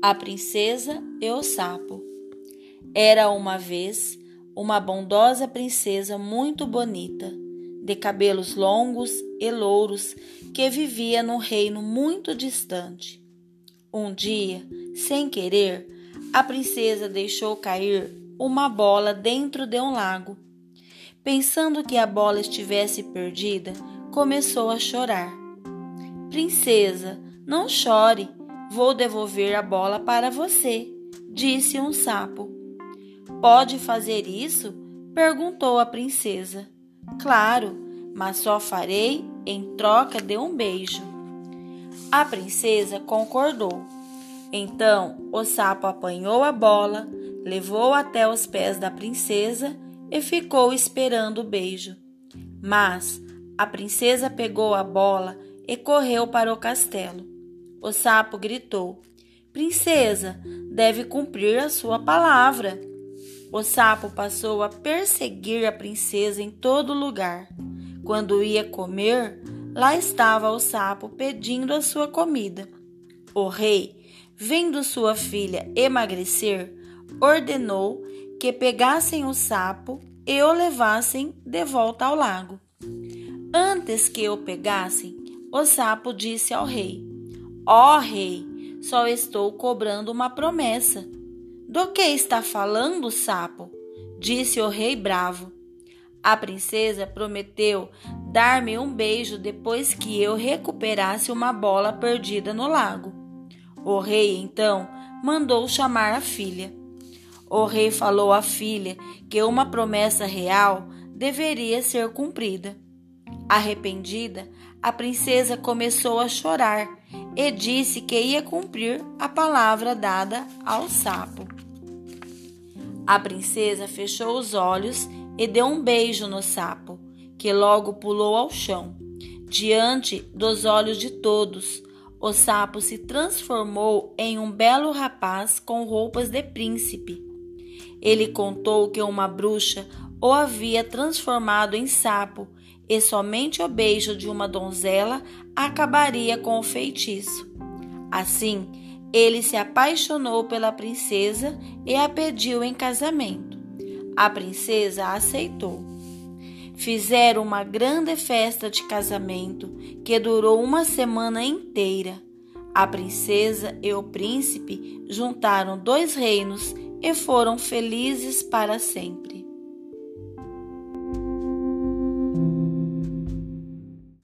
A Princesa e o Sapo. Era uma vez uma bondosa princesa muito bonita, de cabelos longos e louros, que vivia num reino muito distante. Um dia, sem querer, a princesa deixou cair uma bola dentro de um lago. Pensando que a bola estivesse perdida, começou a chorar. Princesa, não chore, Vou devolver a bola para você, disse um sapo. Pode fazer isso? perguntou a princesa. Claro, mas só farei em troca de um beijo. A princesa concordou. Então o sapo apanhou a bola, levou até os pés da princesa e ficou esperando o beijo. Mas a princesa pegou a bola e correu para o castelo. O sapo gritou: Princesa, deve cumprir a sua palavra. O sapo passou a perseguir a princesa em todo lugar. Quando ia comer, lá estava o sapo pedindo a sua comida. O rei, vendo sua filha emagrecer, ordenou que pegassem o sapo e o levassem de volta ao lago. Antes que o pegassem, o sapo disse ao rei: Ó oh, rei, só estou cobrando uma promessa. Do que está falando, sapo? disse o rei bravo. A princesa prometeu dar-me um beijo depois que eu recuperasse uma bola perdida no lago. O rei então mandou chamar a filha. O rei falou à filha que uma promessa real deveria ser cumprida. Arrependida, a princesa começou a chorar e disse que ia cumprir a palavra dada ao sapo. A princesa fechou os olhos e deu um beijo no sapo, que logo pulou ao chão. Diante dos olhos de todos, o sapo se transformou em um belo rapaz com roupas de príncipe. Ele contou que uma bruxa o havia transformado em sapo e somente o beijo de uma donzela acabaria com o feitiço. Assim, ele se apaixonou pela princesa e a pediu em casamento. A princesa aceitou. Fizeram uma grande festa de casamento que durou uma semana inteira. A princesa e o príncipe juntaram dois reinos e foram felizes para sempre.